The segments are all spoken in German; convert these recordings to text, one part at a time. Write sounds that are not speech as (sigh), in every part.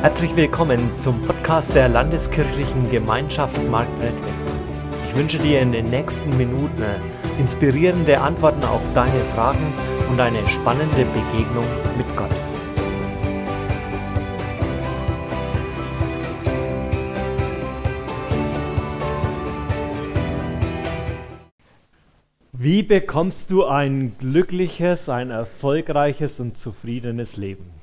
Herzlich willkommen zum Podcast der Landeskirchlichen Gemeinschaft Marktredwitz. Ich wünsche dir in den nächsten Minuten inspirierende Antworten auf deine Fragen und eine spannende Begegnung mit Gott. Wie bekommst du ein glückliches, ein erfolgreiches und zufriedenes Leben?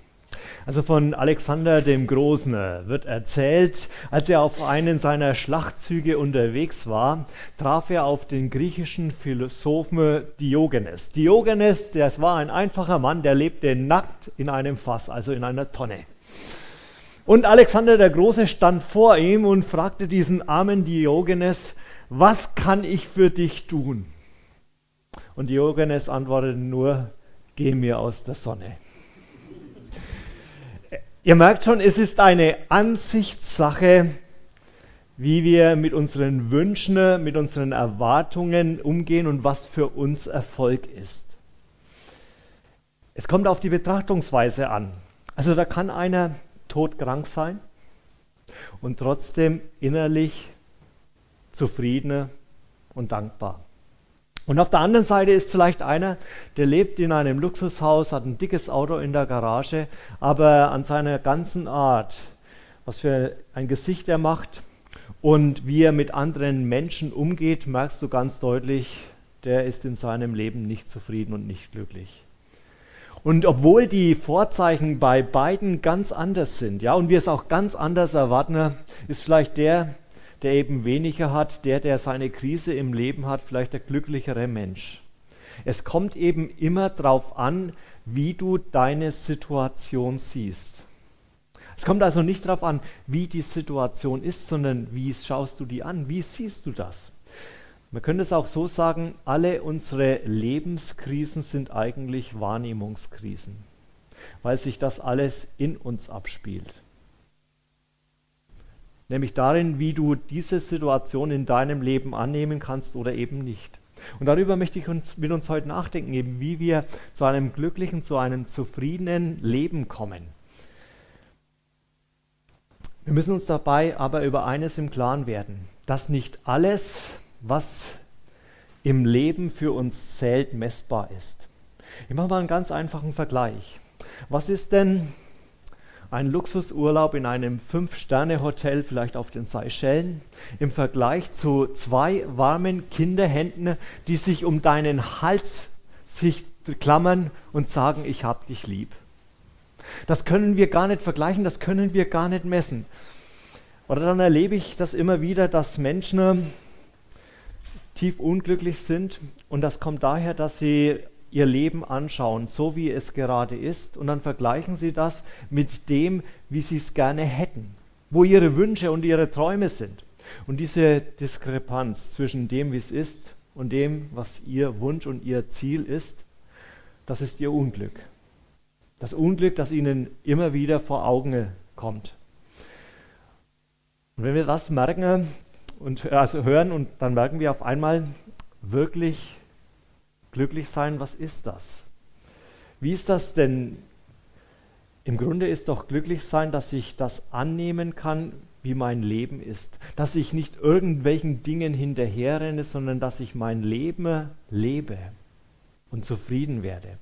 Also von Alexander dem Großen wird erzählt, als er auf einen seiner Schlachtzüge unterwegs war, traf er auf den griechischen Philosophen Diogenes. Diogenes, das war ein einfacher Mann, der lebte nackt in einem Fass, also in einer Tonne. Und Alexander der Große stand vor ihm und fragte diesen armen Diogenes, was kann ich für dich tun? Und Diogenes antwortete nur, geh mir aus der Sonne. Ihr merkt schon, es ist eine Ansichtssache, wie wir mit unseren Wünschen, mit unseren Erwartungen umgehen und was für uns Erfolg ist. Es kommt auf die Betrachtungsweise an. Also da kann einer todkrank sein und trotzdem innerlich zufrieden und dankbar. Und auf der anderen Seite ist vielleicht einer, der lebt in einem Luxushaus, hat ein dickes Auto in der Garage, aber an seiner ganzen Art, was für ein Gesicht er macht und wie er mit anderen Menschen umgeht, merkst du ganz deutlich, der ist in seinem Leben nicht zufrieden und nicht glücklich. Und obwohl die Vorzeichen bei beiden ganz anders sind, ja, und wir es auch ganz anders erwarten, ist vielleicht der, der eben weniger hat, der, der seine Krise im Leben hat, vielleicht der glücklichere Mensch. Es kommt eben immer darauf an, wie du deine Situation siehst. Es kommt also nicht darauf an, wie die Situation ist, sondern wie schaust du die an, wie siehst du das. Man könnte es auch so sagen, alle unsere Lebenskrisen sind eigentlich Wahrnehmungskrisen, weil sich das alles in uns abspielt nämlich darin, wie du diese Situation in deinem Leben annehmen kannst oder eben nicht. Und darüber möchte ich uns, mit uns heute nachdenken, eben wie wir zu einem glücklichen, zu einem zufriedenen Leben kommen. Wir müssen uns dabei aber über eines im Klaren werden, dass nicht alles, was im Leben für uns zählt, messbar ist. Ich mache mal einen ganz einfachen Vergleich. Was ist denn, ein Luxusurlaub in einem Fünf-Sterne-Hotel, vielleicht auf den Seychellen, im Vergleich zu zwei warmen Kinderhänden, die sich um deinen Hals sich klammern und sagen, ich hab dich lieb. Das können wir gar nicht vergleichen, das können wir gar nicht messen. Oder dann erlebe ich das immer wieder, dass Menschen tief unglücklich sind und das kommt daher, dass sie ihr Leben anschauen, so wie es gerade ist, und dann vergleichen sie das mit dem, wie sie es gerne hätten, wo ihre Wünsche und ihre Träume sind. Und diese Diskrepanz zwischen dem, wie es ist, und dem, was ihr Wunsch und ihr Ziel ist, das ist ihr Unglück. Das Unglück, das ihnen immer wieder vor Augen kommt. Und wenn wir das merken und also hören und dann merken wir auf einmal wirklich Glücklich sein, was ist das? Wie ist das denn? Im Grunde ist doch glücklich sein, dass ich das annehmen kann, wie mein Leben ist. Dass ich nicht irgendwelchen Dingen hinterherrenne, sondern dass ich mein Leben lebe und zufrieden werde.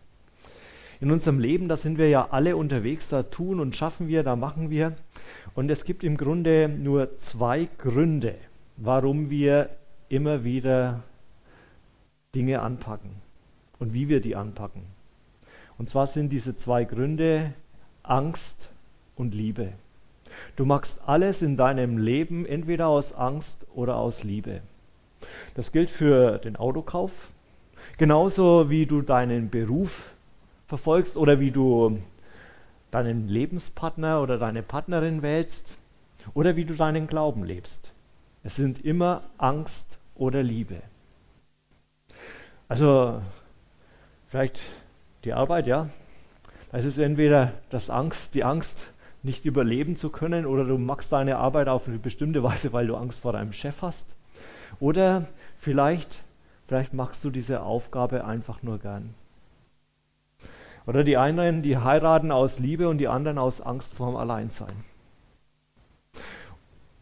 In unserem Leben, da sind wir ja alle unterwegs, da tun und schaffen wir, da machen wir. Und es gibt im Grunde nur zwei Gründe, warum wir immer wieder Dinge anpacken und wie wir die anpacken. Und zwar sind diese zwei Gründe Angst und Liebe. Du machst alles in deinem Leben entweder aus Angst oder aus Liebe. Das gilt für den Autokauf, genauso wie du deinen Beruf verfolgst oder wie du deinen Lebenspartner oder deine Partnerin wählst oder wie du deinen Glauben lebst. Es sind immer Angst oder Liebe. Also vielleicht die Arbeit, ja. Es ist entweder das Angst, die Angst, nicht überleben zu können, oder du machst deine Arbeit auf eine bestimmte Weise, weil du Angst vor deinem Chef hast. Oder vielleicht, vielleicht machst du diese Aufgabe einfach nur gern. Oder die einen, die heiraten aus Liebe und die anderen aus Angst vor dem Alleinsein.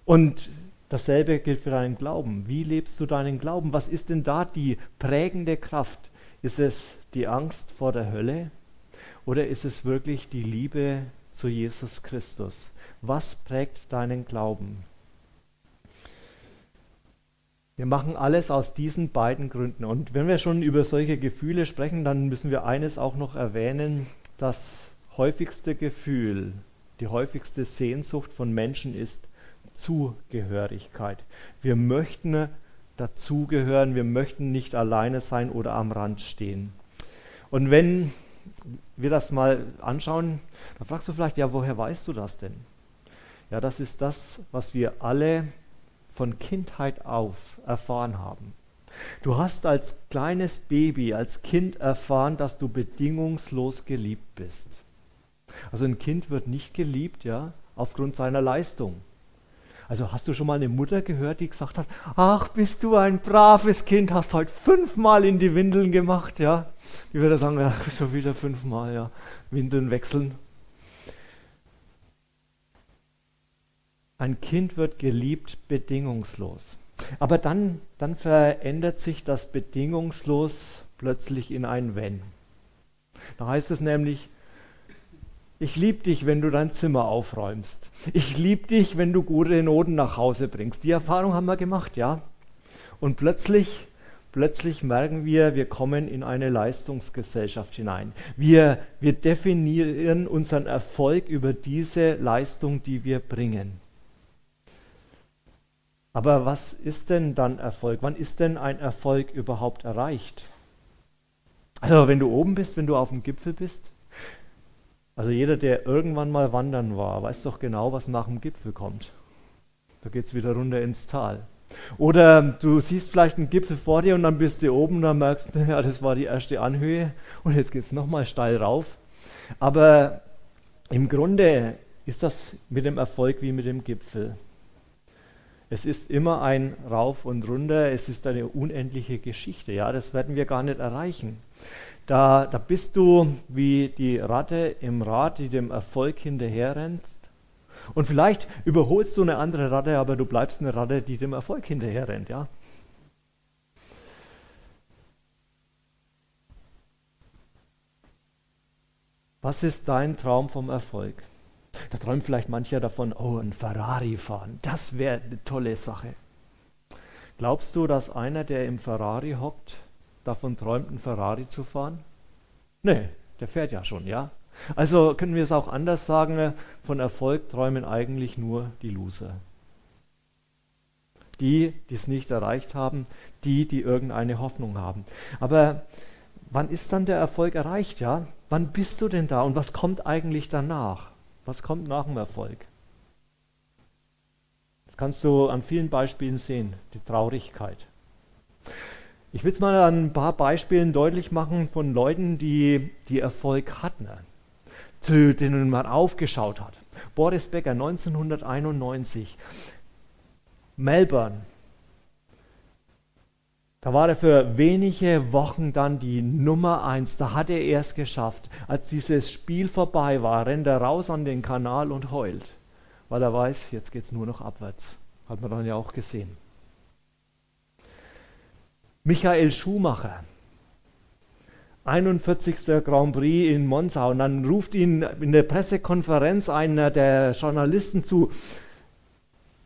Und dasselbe gilt für deinen Glauben. Wie lebst du deinen Glauben? Was ist denn da die prägende Kraft? Ist es die Angst vor der Hölle oder ist es wirklich die Liebe zu Jesus Christus? Was prägt deinen Glauben? Wir machen alles aus diesen beiden Gründen. Und wenn wir schon über solche Gefühle sprechen, dann müssen wir eines auch noch erwähnen. Das häufigste Gefühl, die häufigste Sehnsucht von Menschen ist Zugehörigkeit. Wir möchten dazugehören, wir möchten nicht alleine sein oder am Rand stehen. Und wenn wir das mal anschauen, dann fragst du vielleicht, ja, woher weißt du das denn? Ja, das ist das, was wir alle von Kindheit auf erfahren haben. Du hast als kleines Baby, als Kind erfahren, dass du bedingungslos geliebt bist. Also ein Kind wird nicht geliebt, ja, aufgrund seiner Leistung. Also hast du schon mal eine Mutter gehört, die gesagt hat, ach, bist du ein braves Kind, hast heute fünfmal in die Windeln gemacht, ja? Die würde sagen, ja, (laughs) so wieder fünfmal, ja, Windeln wechseln. Ein Kind wird geliebt bedingungslos. Aber dann, dann verändert sich das bedingungslos plötzlich in ein Wenn. Da heißt es nämlich, ich liebe dich, wenn du dein Zimmer aufräumst. Ich liebe dich, wenn du gute Noten nach Hause bringst. Die Erfahrung haben wir gemacht, ja. Und plötzlich, plötzlich merken wir, wir kommen in eine Leistungsgesellschaft hinein. Wir, wir definieren unseren Erfolg über diese Leistung, die wir bringen. Aber was ist denn dann Erfolg? Wann ist denn ein Erfolg überhaupt erreicht? Also wenn du oben bist, wenn du auf dem Gipfel bist, also jeder, der irgendwann mal wandern war, weiß doch genau, was nach dem Gipfel kommt. Da geht es wieder runter ins Tal. Oder du siehst vielleicht einen Gipfel vor dir und dann bist du oben und dann merkst du, (laughs) ja, das war die erste Anhöhe und jetzt geht es nochmal steil rauf. Aber im Grunde ist das mit dem Erfolg wie mit dem Gipfel. Es ist immer ein Rauf und Runter, es ist eine unendliche Geschichte. Ja, das werden wir gar nicht erreichen. Da, da bist du wie die Ratte im Rad, die dem Erfolg hinterherrennt. Und vielleicht überholst du eine andere Ratte, aber du bleibst eine Ratte, die dem Erfolg hinterherrennt, ja? Was ist dein Traum vom Erfolg? Da träumt vielleicht mancher davon, oh, ein Ferrari fahren. Das wäre eine tolle Sache. Glaubst du, dass einer, der im Ferrari hockt, davon träumt, einen Ferrari zu fahren? Nee, der fährt ja schon, ja? Also können wir es auch anders sagen, von Erfolg träumen eigentlich nur die Loser. Die, die es nicht erreicht haben, die, die irgendeine Hoffnung haben. Aber wann ist dann der Erfolg erreicht, ja? Wann bist du denn da und was kommt eigentlich danach? Was kommt nach dem Erfolg? Das kannst du an vielen Beispielen sehen, die Traurigkeit. Ich will es mal an ein paar Beispielen deutlich machen von Leuten, die, die Erfolg hatten, zu denen man aufgeschaut hat. Boris Becker 1991, Melbourne. Da war er für wenige Wochen dann die Nummer eins. Da hat er erst geschafft. Als dieses Spiel vorbei war, rennt er raus an den Kanal und heult, weil er weiß, jetzt geht es nur noch abwärts. Hat man dann ja auch gesehen. Michael Schumacher, 41. Grand Prix in Monza und dann ruft ihn in der Pressekonferenz einer der Journalisten zu,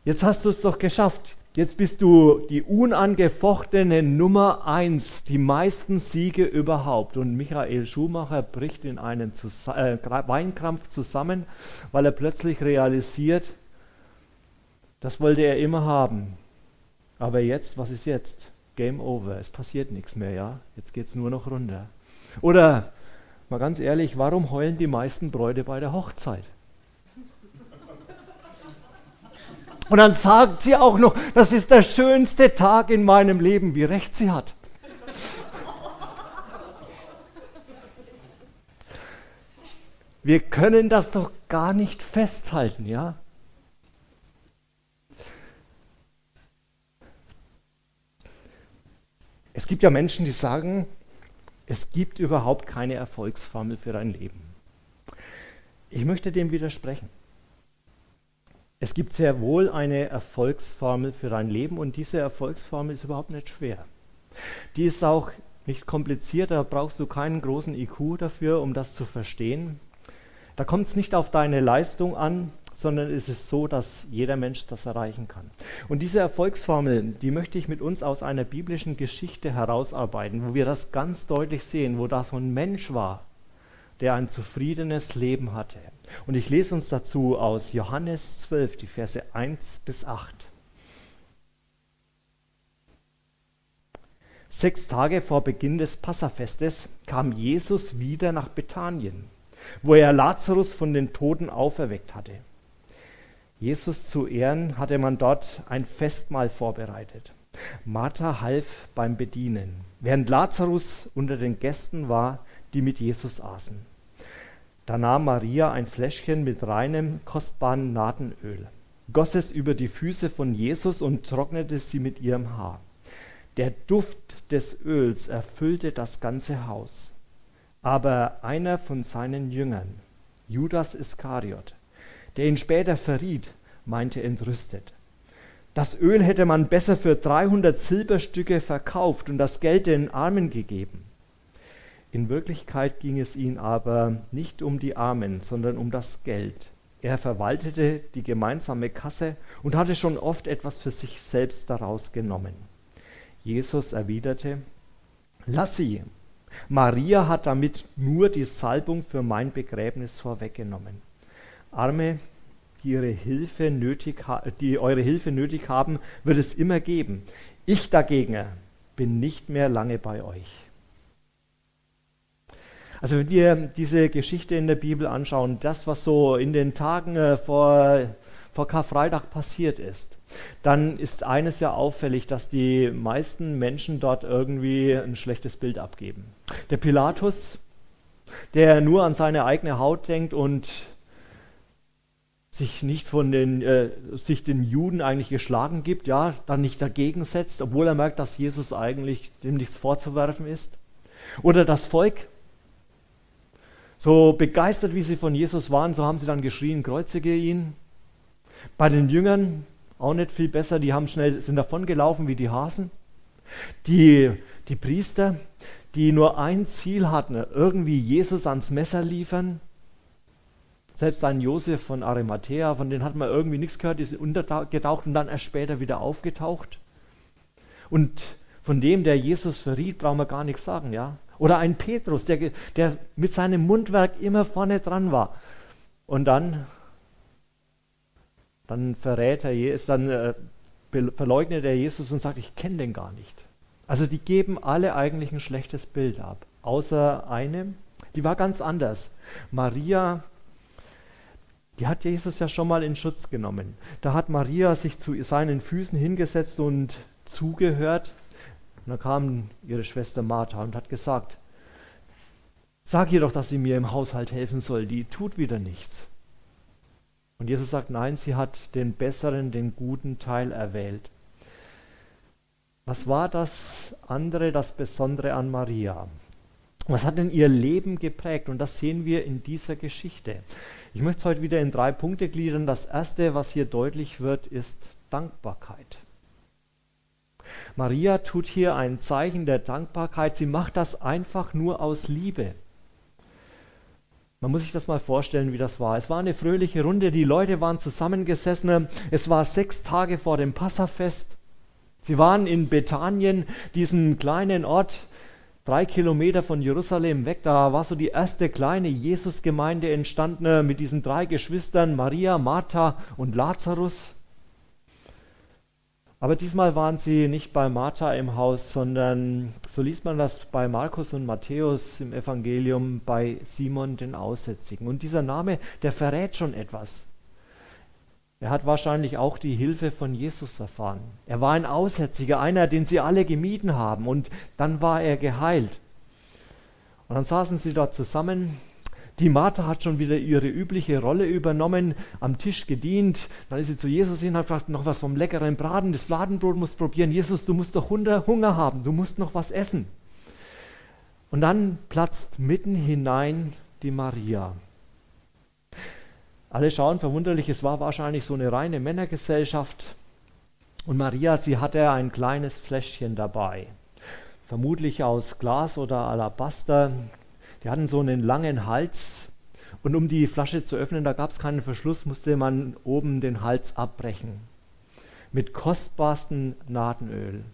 jetzt hast du es doch geschafft, jetzt bist du die unangefochtene Nummer 1, die meisten Siege überhaupt. Und Michael Schumacher bricht in einen Zus äh, Weinkrampf zusammen, weil er plötzlich realisiert, das wollte er immer haben. Aber jetzt, was ist jetzt? Game over, es passiert nichts mehr, ja. Jetzt geht es nur noch runter. Oder, mal ganz ehrlich, warum heulen die meisten Bräute bei der Hochzeit? Und dann sagt sie auch noch, das ist der schönste Tag in meinem Leben, wie recht sie hat. Wir können das doch gar nicht festhalten, ja? Es gibt ja Menschen, die sagen, es gibt überhaupt keine Erfolgsformel für dein Leben. Ich möchte dem widersprechen. Es gibt sehr wohl eine Erfolgsformel für dein Leben und diese Erfolgsformel ist überhaupt nicht schwer. Die ist auch nicht kompliziert, da brauchst du keinen großen IQ dafür, um das zu verstehen. Da kommt es nicht auf deine Leistung an, sondern es ist so, dass jeder Mensch das erreichen kann. Und diese Erfolgsformel, die möchte ich mit uns aus einer biblischen Geschichte herausarbeiten, wo wir das ganz deutlich sehen, wo da so ein Mensch war, der ein zufriedenes Leben hatte. Und ich lese uns dazu aus Johannes 12, die Verse 1 bis 8. Sechs Tage vor Beginn des Passafestes kam Jesus wieder nach Bethanien, wo er Lazarus von den Toten auferweckt hatte. Jesus zu Ehren hatte man dort ein Festmahl vorbereitet. Martha half beim Bedienen, während Lazarus unter den Gästen war, die mit Jesus aßen. Da nahm Maria ein Fläschchen mit reinem, kostbaren Nadenöl, goss es über die Füße von Jesus und trocknete sie mit ihrem Haar. Der Duft des Öls erfüllte das ganze Haus. Aber einer von seinen Jüngern, Judas Iskariot, der ihn später verriet, meinte entrüstet. Das Öl hätte man besser für 300 Silberstücke verkauft und das Geld den Armen gegeben. In Wirklichkeit ging es ihm aber nicht um die Armen, sondern um das Geld. Er verwaltete die gemeinsame Kasse und hatte schon oft etwas für sich selbst daraus genommen. Jesus erwiderte, Lass sie. Maria hat damit nur die Salbung für mein Begräbnis vorweggenommen. Arme, die, ihre Hilfe nötig die eure Hilfe nötig haben, wird es immer geben. Ich dagegen bin nicht mehr lange bei euch. Also wenn wir diese Geschichte in der Bibel anschauen, das, was so in den Tagen äh, vor, vor Karfreitag passiert ist, dann ist eines ja auffällig, dass die meisten Menschen dort irgendwie ein schlechtes Bild abgeben. Der Pilatus, der nur an seine eigene Haut denkt und sich nicht von den, äh, sich den Juden eigentlich geschlagen gibt, ja, dann nicht dagegen setzt, obwohl er merkt, dass Jesus eigentlich dem nichts vorzuwerfen ist. Oder das Volk, so begeistert wie sie von Jesus waren, so haben sie dann geschrien, kreuzige ihn. Bei den Jüngern auch nicht viel besser, die haben schnell, sind davongelaufen wie die Hasen. Die, die Priester, die nur ein Ziel hatten, irgendwie Jesus ans Messer liefern, selbst ein Josef von Arimathea, von denen hat man irgendwie nichts gehört, die sind untergetaucht und dann erst später wieder aufgetaucht. Und von dem, der Jesus verriet, brauchen wir gar nichts sagen, ja. Oder ein Petrus, der, der mit seinem Mundwerk immer vorne dran war. Und dann, dann verrät er Jesus, dann äh, verleugnet er Jesus und sagt, ich kenne den gar nicht. Also die geben alle eigentlich ein schlechtes Bild ab, außer eine, die war ganz anders. Maria die hat Jesus ja schon mal in Schutz genommen. Da hat Maria sich zu seinen Füßen hingesetzt und zugehört. Und dann kam ihre Schwester Martha und hat gesagt, sag ihr doch, dass sie mir im Haushalt helfen soll, die tut wieder nichts. Und Jesus sagt, nein, sie hat den besseren, den guten Teil erwählt. Was war das andere, das Besondere an Maria? Was hat denn ihr Leben geprägt? Und das sehen wir in dieser Geschichte. Ich möchte es heute wieder in drei Punkte gliedern. Das erste, was hier deutlich wird, ist Dankbarkeit. Maria tut hier ein Zeichen der Dankbarkeit. Sie macht das einfach nur aus Liebe. Man muss sich das mal vorstellen, wie das war. Es war eine fröhliche Runde, die Leute waren zusammengesessen. Es war sechs Tage vor dem Passafest. Sie waren in Bethanien, diesem kleinen Ort, drei Kilometer von Jerusalem weg, da war so die erste kleine Jesusgemeinde entstanden mit diesen drei Geschwistern, Maria, Martha und Lazarus. Aber diesmal waren sie nicht bei Martha im Haus, sondern, so liest man das bei Markus und Matthäus im Evangelium, bei Simon den Aussätzigen. Und dieser Name, der verrät schon etwas. Er hat wahrscheinlich auch die Hilfe von Jesus erfahren. Er war ein Aussätziger, einer, den sie alle gemieden haben. Und dann war er geheilt. Und dann saßen sie dort zusammen. Die Martha hat schon wieder ihre übliche Rolle übernommen, am Tisch gedient. Dann ist sie zu Jesus hin und hat gesagt, noch was vom leckeren Braten, das Fladenbrot musst probieren. Jesus, du musst doch Hunger haben, du musst noch was essen. Und dann platzt mitten hinein die Maria Alle schauen verwunderlich, es war wahrscheinlich so eine reine Männergesellschaft. Und Maria, sie hatte ein kleines Fläschchen dabei, vermutlich aus Glas oder Alabaster. Die hatten so einen langen Hals. Und um die Flasche zu öffnen, da gab es keinen Verschluss, musste man oben den Hals abbrechen. Mit kostbarstem Nadenöl.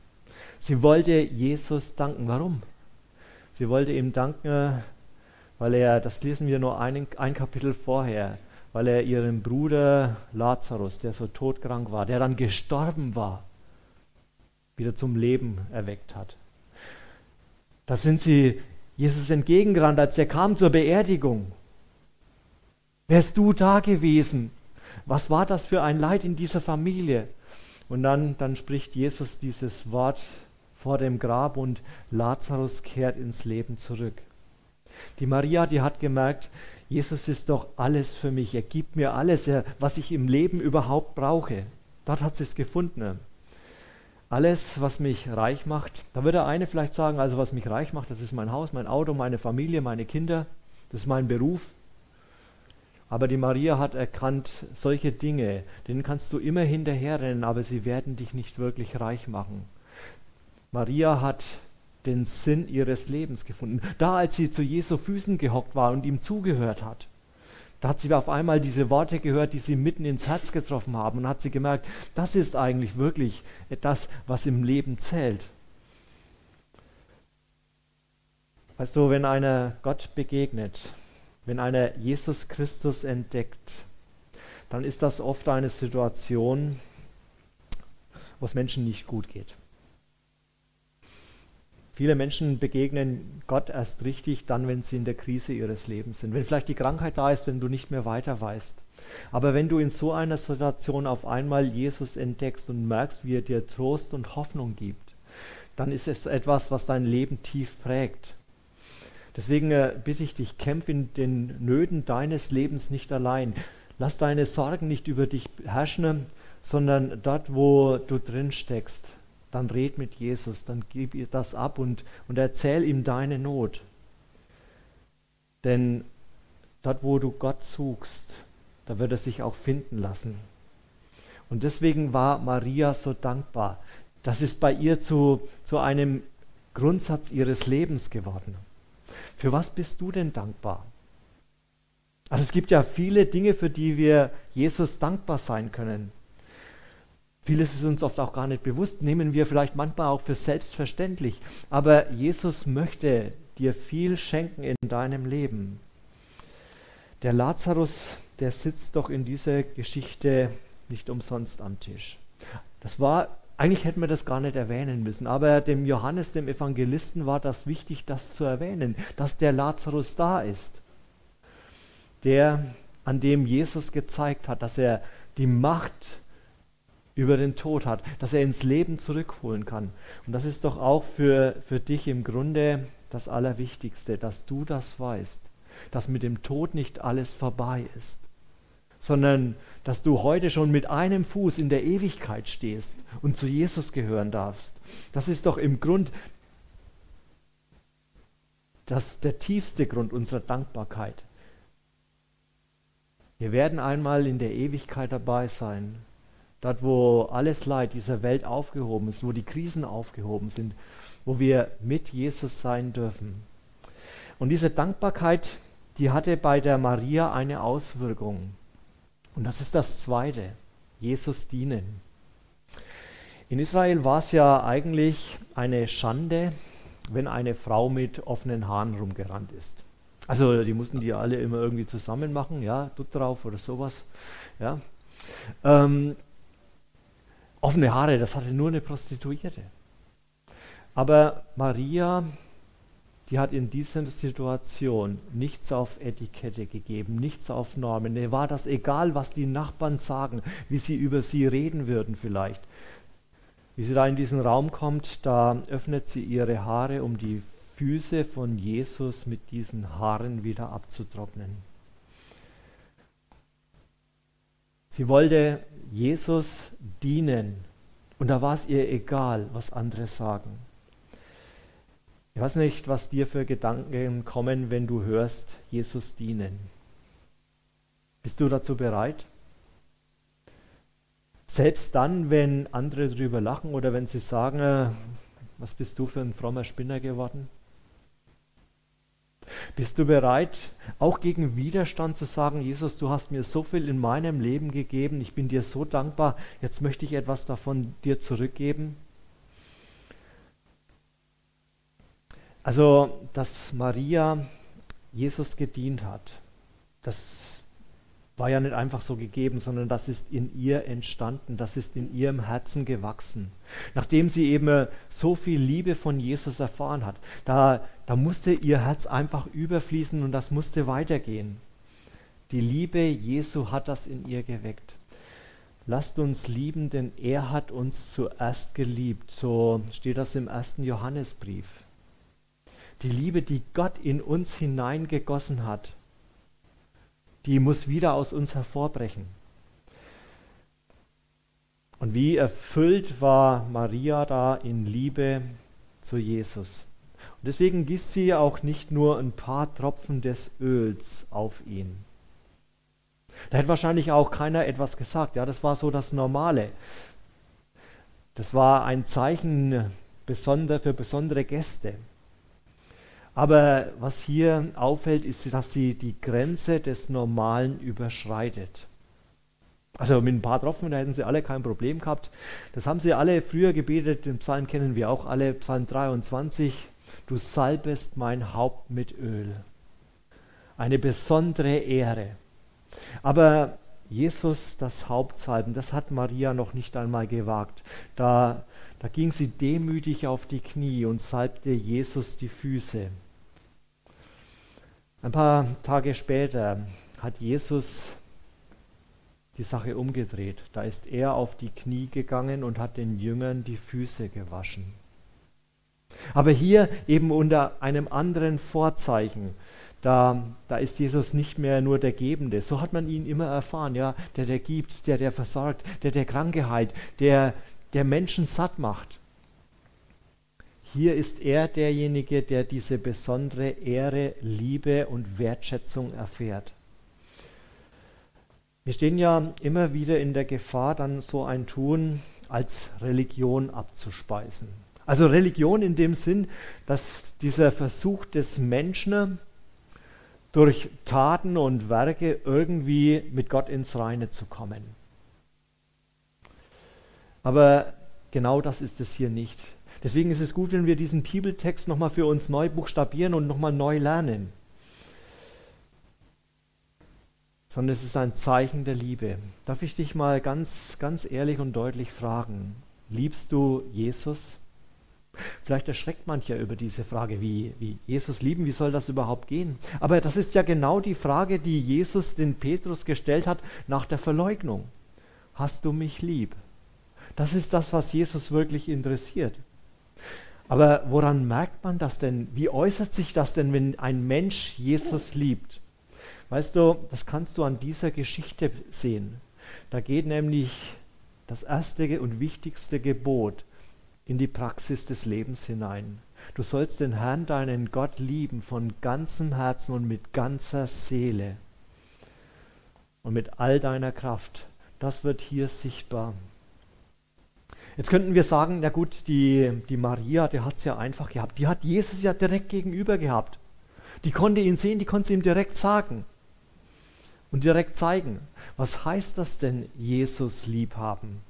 Sie wollte Jesus danken. Warum? Sie wollte ihm danken, weil er, das lesen wir nur ein, ein Kapitel vorher, weil er ihren Bruder Lazarus, der so todkrank war, der dann gestorben war, wieder zum Leben erweckt hat. Da sind sie Jesus entgegengerannt, als er kam zur Beerdigung. Wärst du da gewesen? Was war das für ein Leid in dieser Familie? Und dann, dann spricht Jesus dieses Wort vor dem Grab und Lazarus kehrt ins Leben zurück. Die Maria, die hat gemerkt, Jesus ist doch alles für mich. Er gibt mir alles, was ich im Leben überhaupt brauche. Dort hat sie es gefunden. Alles, was mich reich macht. Da würde eine vielleicht sagen, also was mich reich macht, das ist mein Haus, mein Auto, meine Familie, meine Kinder, das ist mein Beruf. Aber die Maria hat erkannt, solche Dinge, denen kannst du immer hinterherrennen, aber sie werden dich nicht wirklich reich machen. Maria hat den Sinn ihres Lebens gefunden. Da, als sie zu Jesu Füßen gehockt war und ihm zugehört hat, da hat sie auf einmal diese Worte gehört, die sie mitten ins Herz getroffen haben und hat sie gemerkt, das ist eigentlich wirklich das, was im Leben zählt. Weißt du, wenn einer Gott begegnet, wenn einer Jesus Christus entdeckt, dann ist das oft eine Situation, wo es Menschen nicht gut geht. Viele Menschen begegnen Gott erst richtig dann, wenn sie in der Krise ihres Lebens sind. Wenn vielleicht die Krankheit da ist, wenn du nicht mehr weiter weißt. Aber wenn du in so einer Situation auf einmal Jesus entdeckst und merkst, wie er dir Trost und Hoffnung gibt, dann ist es etwas, was dein Leben tief prägt. Deswegen äh, bitte ich dich, kämpf in den Nöten deines Lebens nicht allein. Lass deine Sorgen nicht über dich herrschen, sondern dort, wo du drin steckst, dann red mit Jesus, dann gib ihr das ab und, und erzähl ihm deine Not. Denn dort, wo du Gott suchst, da wird er sich auch finden lassen. Und deswegen war Maria so dankbar. Das ist bei ihr zu, zu einem Grundsatz ihres Lebens geworden. Für was bist du denn dankbar? Also es gibt ja viele Dinge, für die wir Jesus dankbar sein können. Vieles ist uns oft auch gar nicht bewusst, nehmen wir vielleicht manchmal auch für selbstverständlich. Aber Jesus möchte dir viel schenken in deinem Leben. Der Lazarus, der sitzt doch in dieser Geschichte nicht umsonst am Tisch. Das war, eigentlich hätten wir das gar nicht erwähnen müssen, aber dem Johannes, dem Evangelisten, war das wichtig, das zu erwähnen, dass der Lazarus da ist. Der, an dem Jesus gezeigt hat, dass er die Macht über den Tod hat, dass er ins Leben zurückholen kann. Und das ist doch auch für, für dich im Grunde das Allerwichtigste, dass du das weißt, dass mit dem Tod nicht alles vorbei ist, sondern dass du heute schon mit einem Fuß in der Ewigkeit stehst und zu Jesus gehören darfst. Das ist doch im Grund das, der tiefste Grund unserer Dankbarkeit. Wir werden einmal in der Ewigkeit dabei sein dort wo alles Leid dieser Welt aufgehoben ist, wo die Krisen aufgehoben sind, wo wir mit Jesus sein dürfen. Und diese Dankbarkeit, die hatte bei der Maria eine Auswirkung. Und das ist das Zweite, Jesus dienen. In Israel war es ja eigentlich eine Schande, wenn eine Frau mit offenen Haaren rumgerannt ist. Also die mussten die alle immer irgendwie zusammen machen, ja, tut drauf oder sowas. Ja. Ähm, Offene Haare, das hatte nur eine Prostituierte. Aber Maria, die hat in dieser Situation nichts auf Etikette gegeben, nichts auf Normen. Ihr war das egal, was die Nachbarn sagen, wie sie über sie reden würden vielleicht. Wie sie da in diesen Raum kommt, da öffnet sie ihre Haare, um die Füße von Jesus mit diesen Haaren wieder abzutrocknen. Sie wollte Jesus dienen und da war es ihr egal, was andere sagen. Ich weiß nicht, was dir für Gedanken kommen, wenn du hörst, Jesus dienen. Bist du dazu bereit? Selbst dann, wenn andere darüber lachen oder wenn sie sagen, äh, was bist du für ein frommer Spinner geworden? Bist du bereit, auch gegen Widerstand zu sagen, Jesus, du hast mir so viel in meinem Leben gegeben, ich bin dir so dankbar, jetzt möchte ich etwas davon dir zurückgeben? Also, dass Maria Jesus gedient hat, das war ja nicht einfach so gegeben, sondern das ist in ihr entstanden, das ist in ihrem Herzen gewachsen. Nachdem sie eben so viel Liebe von Jesus erfahren hat, da, da musste ihr Herz einfach überfließen und das musste weitergehen. Die Liebe Jesu hat das in ihr geweckt. Lasst uns lieben, denn er hat uns zuerst geliebt. So steht das im ersten Johannesbrief. Die Liebe, die Gott in uns hineingegossen hat, die muss wieder aus uns hervorbrechen. Und wie erfüllt war Maria da in Liebe zu Jesus. Und deswegen gießt sie auch nicht nur ein paar Tropfen des Öls auf ihn. Da hätte wahrscheinlich auch keiner etwas gesagt. Ja, das war so das Normale. Das war ein Zeichen besonder, für besondere Gäste. Aber was hier auffällt, ist, dass sie die Grenze des Normalen überschreitet. Also mit ein paar Tropfen, da hätten sie alle kein Problem gehabt. Das haben sie alle früher gebetet, den Psalm kennen wir auch alle, Psalm 23. Du salbest mein Haupt mit Öl. Eine besondere Ehre. Aber Jesus das Hauptsalben, das hat Maria noch nicht einmal gewagt. Da, da ging sie demütig auf die Knie und salbte Jesus die Füße. Ein paar Tage später hat Jesus die Sache umgedreht. Da ist er auf die Knie gegangen und hat den Jüngern die Füße gewaschen. Aber hier eben unter einem anderen Vorzeichen. Da, da ist Jesus nicht mehr nur der Gebende. So hat man ihn immer erfahren, ja, der, der gibt, der, der versorgt, der, der Kranke heilt, der, der Menschen satt macht. Hier ist er derjenige, der diese besondere Ehre, Liebe und Wertschätzung erfährt. Wir stehen ja immer wieder in der Gefahr, dann so ein Tun als Religion abzuspeisen. Also Religion in dem Sinn, dass dieser Versuch des Menschen durch Taten und Werke irgendwie mit Gott ins Reine zu kommen. Aber genau das ist es hier nicht. Deswegen ist es gut, wenn wir diesen Bibeltext nochmal für uns neu buchstabieren und nochmal neu lernen. Sondern es ist ein Zeichen der Liebe. Darf ich dich mal ganz, ganz ehrlich und deutlich fragen, liebst du Jesus? Vielleicht erschreckt mancher über diese Frage, wie, wie Jesus lieben, wie soll das überhaupt gehen? Aber das ist ja genau die Frage, die Jesus den Petrus gestellt hat nach der Verleugnung. Hast du mich lieb? Das ist das, was Jesus wirklich interessiert. Aber woran merkt man das denn? Wie äußert sich das denn, wenn ein Mensch Jesus liebt? Weißt du, das kannst du an dieser Geschichte sehen. Da geht nämlich das erste und wichtigste Gebot in die Praxis des Lebens hinein. Du sollst den Herrn, deinen Gott, lieben von ganzem Herzen und mit ganzer Seele und mit all deiner Kraft. Das wird hier sichtbar. Jetzt könnten wir sagen, na gut, die, die Maria, die hat es ja einfach gehabt. Die hat Jesus ja direkt gegenüber gehabt. Die konnte ihn sehen, die konnte es ihm direkt sagen und direkt zeigen. Was heißt das denn, Jesus lieb haben?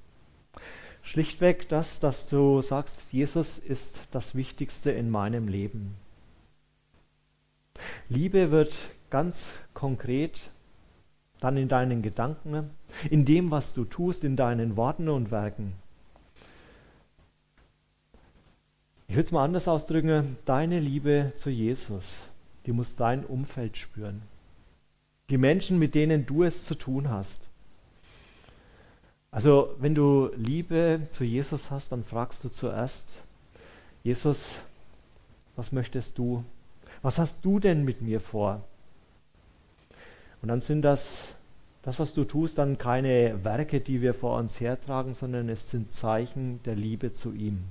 Schlichtweg das, dass du sagst, Jesus ist das Wichtigste in meinem Leben. Liebe wird ganz konkret dann in deinen Gedanken, in dem, was du tust, in deinen Worten und Werken. Ich will es mal anders ausdrücken, deine Liebe zu Jesus, die muss dein Umfeld spüren. Die Menschen, mit denen du es zu tun hast. Also wenn du Liebe zu Jesus hast, dann fragst du zuerst, Jesus, was möchtest du? Was hast du denn mit mir vor? Und dann sind das, das, was du tust, dann keine Werke, die wir vor uns hertragen, sondern es sind Zeichen der Liebe zu ihm.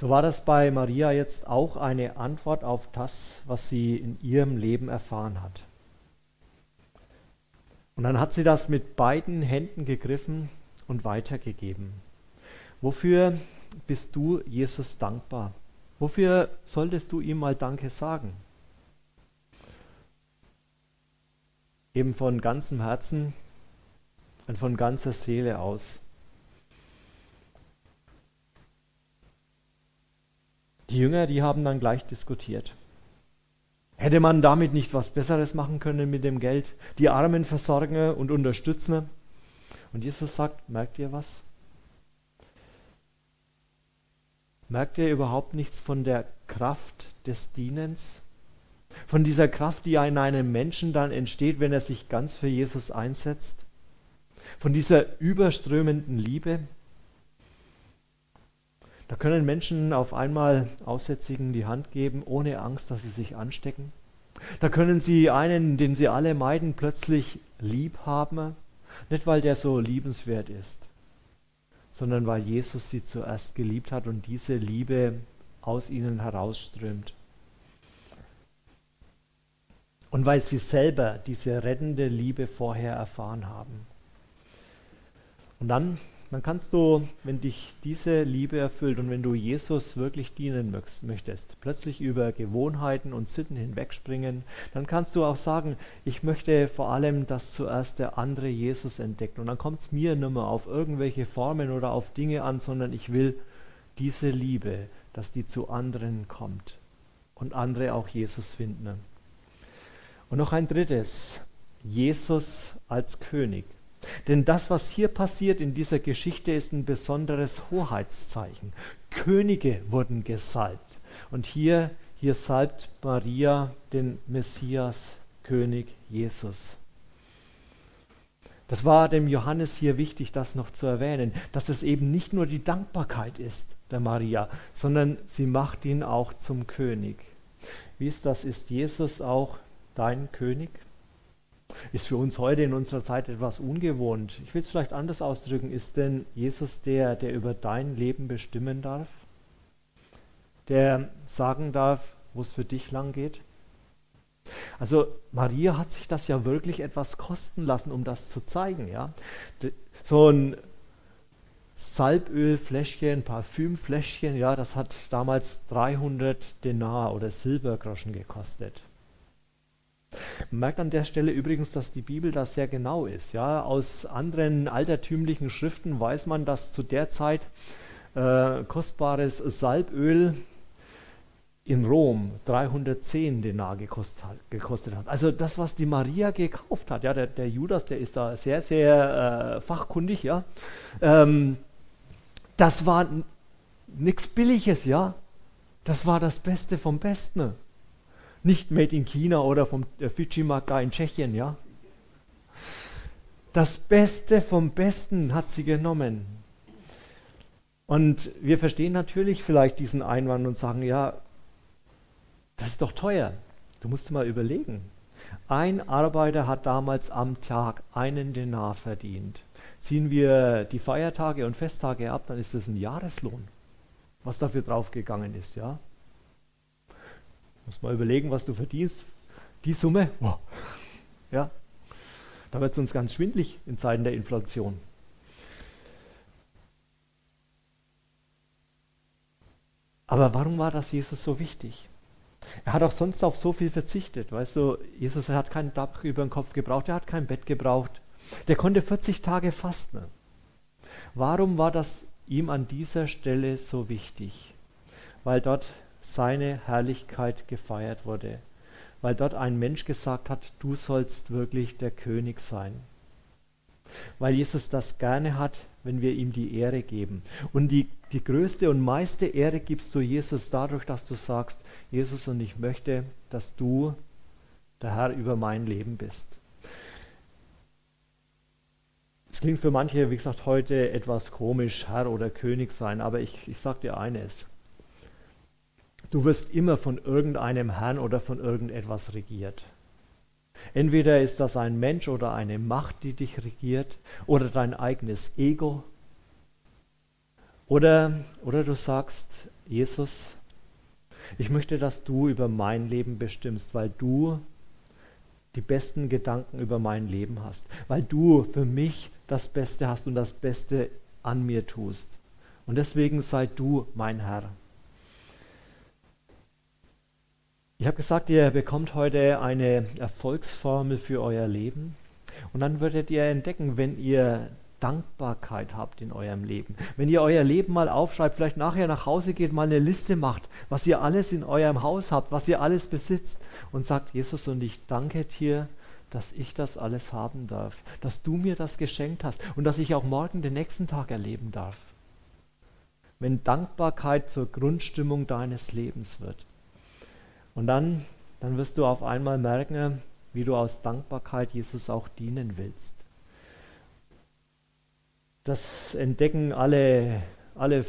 So war das bei Maria jetzt auch eine Antwort auf das, was sie in ihrem Leben erfahren hat. Und dann hat sie das mit beiden Händen gegriffen und weitergegeben. Wofür bist du Jesus dankbar? Wofür solltest du ihm mal Danke sagen? Eben von ganzem Herzen und von ganzer Seele aus. Die Jünger, die haben dann gleich diskutiert. Hätte man damit nicht was Besseres machen können mit dem Geld? Die Armen versorgen und unterstützen? Und Jesus sagt, merkt ihr was? Merkt ihr überhaupt nichts von der Kraft des Dienens? Von dieser Kraft, die in einem Menschen dann entsteht, wenn er sich ganz für Jesus einsetzt? Von dieser überströmenden Liebe? Da können Menschen auf einmal Aussätzigen die Hand geben, ohne Angst, dass sie sich anstecken. Da können sie einen, den sie alle meiden, plötzlich lieb haben, nicht weil der so liebenswert ist, sondern weil Jesus sie zuerst geliebt hat und diese Liebe aus ihnen herausströmt. Und weil sie selber diese rettende Liebe vorher erfahren haben. Und dann dann kannst du, wenn dich diese Liebe erfüllt und wenn du Jesus wirklich dienen möchtest, plötzlich über Gewohnheiten und Sitten hinwegspringen, dann kannst du auch sagen, ich möchte vor allem, dass zuerst der andere Jesus entdeckt. Und dann kommt es mir nicht mehr auf irgendwelche Formen oder auf Dinge an, sondern ich will diese Liebe, dass die zu anderen kommt und andere auch Jesus finden. Und noch ein drittes, Jesus als König. Denn das, was hier passiert in dieser Geschichte, ist ein besonderes Hoheitszeichen. Könige wurden gesalbt. Und hier, hier salbt Maria den Messias, König Jesus. Das war dem Johannes hier wichtig, das noch zu erwähnen, dass es eben nicht nur die Dankbarkeit ist der Maria, sondern sie macht ihn auch zum König. Wie ist das? Ist Jesus auch dein König? Ist für uns heute in unserer Zeit etwas ungewohnt. Ich will es vielleicht anders ausdrücken. Ist denn Jesus der, der über dein Leben bestimmen darf? Der sagen darf, wo es für dich lang geht? Also Maria hat sich das ja wirklich etwas kosten lassen, um das zu zeigen. Ja? So ein Salbölfläschchen, Parfümfläschchen, ja, das hat damals 300 Denar oder Silbergroschen gekostet. Merkt an der Stelle übrigens, dass die Bibel da sehr genau ist. Ja? Aus anderen altertümlichen Schriften weiß man, dass zu der Zeit äh, kostbares Salböl in Rom 310 Denar gekostet hat, gekostet hat. Also das, was die Maria gekauft hat, ja, der, der Judas, der ist da sehr, sehr äh, fachkundig, ja. Ähm, das war nichts Billiges, ja. Das war das Beste vom Besten. Nicht made in China oder vom Fidschi-Markt da in Tschechien, ja. Das Beste vom Besten hat sie genommen. Und wir verstehen natürlich vielleicht diesen Einwand und sagen, ja, das ist doch teuer. Du musst mal überlegen. Ein Arbeiter hat damals am Tag einen Denar verdient. Ziehen wir die Feiertage und Festtage ab, dann ist das ein Jahreslohn, was dafür draufgegangen ist, ja. Muss mal überlegen, was du verdienst. Die Summe, wow. ja, da wird es uns ganz schwindlig in Zeiten der Inflation. Aber warum war das Jesus so wichtig? Er hat auch sonst auf so viel verzichtet. Weißt du, Jesus er hat kein Dach über den Kopf gebraucht, er hat kein Bett gebraucht. Der konnte 40 Tage fasten. Warum war das ihm an dieser Stelle so wichtig? Weil dort seine Herrlichkeit gefeiert wurde, weil dort ein Mensch gesagt hat, du sollst wirklich der König sein. Weil Jesus das gerne hat, wenn wir ihm die Ehre geben. Und die, die größte und meiste Ehre gibst du Jesus dadurch, dass du sagst, Jesus, und ich möchte, dass du der Herr über mein Leben bist. Es klingt für manche, wie gesagt, heute etwas komisch, Herr oder König sein, aber ich, ich sage dir eines. Du wirst immer von irgendeinem Herrn oder von irgendetwas regiert. Entweder ist das ein Mensch oder eine Macht, die dich regiert, oder dein eigenes Ego. Oder, oder du sagst, Jesus, ich möchte, dass du über mein Leben bestimmst, weil du die besten Gedanken über mein Leben hast, weil du für mich das Beste hast und das Beste an mir tust. Und deswegen sei du mein Herr. Ich habe gesagt, ihr bekommt heute eine Erfolgsformel für euer Leben. Und dann würdet ihr entdecken, wenn ihr Dankbarkeit habt in eurem Leben. Wenn ihr euer Leben mal aufschreibt, vielleicht nachher nach Hause geht, mal eine Liste macht, was ihr alles in eurem Haus habt, was ihr alles besitzt und sagt, Jesus, und ich danke dir, dass ich das alles haben darf, dass du mir das geschenkt hast und dass ich auch morgen den nächsten Tag erleben darf. Wenn Dankbarkeit zur Grundstimmung deines Lebens wird. Und dann, dann wirst du auf einmal merken, wie du aus Dankbarkeit Jesus auch dienen willst. Das entdecken alle, alle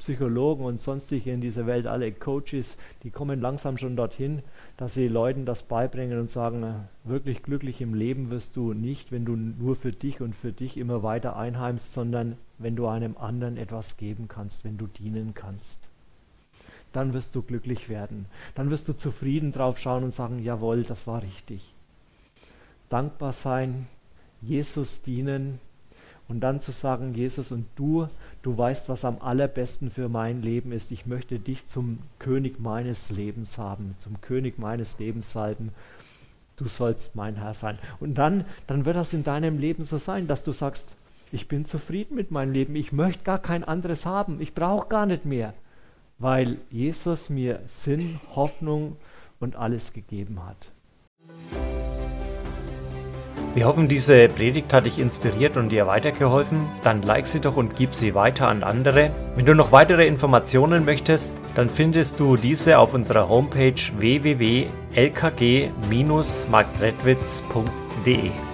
Psychologen und sonstige in dieser Welt, alle Coaches, die kommen langsam schon dorthin, dass sie Leuten das beibringen und sagen, wirklich glücklich im Leben wirst du nicht, wenn du nur für dich und für dich immer weiter einheimst, sondern wenn du einem anderen etwas geben kannst, wenn du dienen kannst. Dann wirst du glücklich werden. Dann wirst du zufrieden drauf schauen und sagen, jawohl, das war richtig. Dankbar sein, Jesus dienen, und dann zu sagen, Jesus, und du, du weißt, was am allerbesten für mein Leben ist. Ich möchte dich zum König meines Lebens haben, zum König meines Lebens salben. Du sollst mein Herr sein. Und dann, dann wird das in deinem Leben so sein, dass du sagst, ich bin zufrieden mit meinem Leben. Ich möchte gar kein anderes haben. Ich brauche gar nicht mehr, weil Jesus mir Sinn, Hoffnung und alles gegeben hat. Wir hoffen, diese Predigt hat dich inspiriert und dir weitergeholfen. Dann like sie doch und gib sie weiter an andere. Wenn du noch weitere Informationen möchtest, dann findest du diese auf unserer Homepage www.lkg-marktredwitz.de.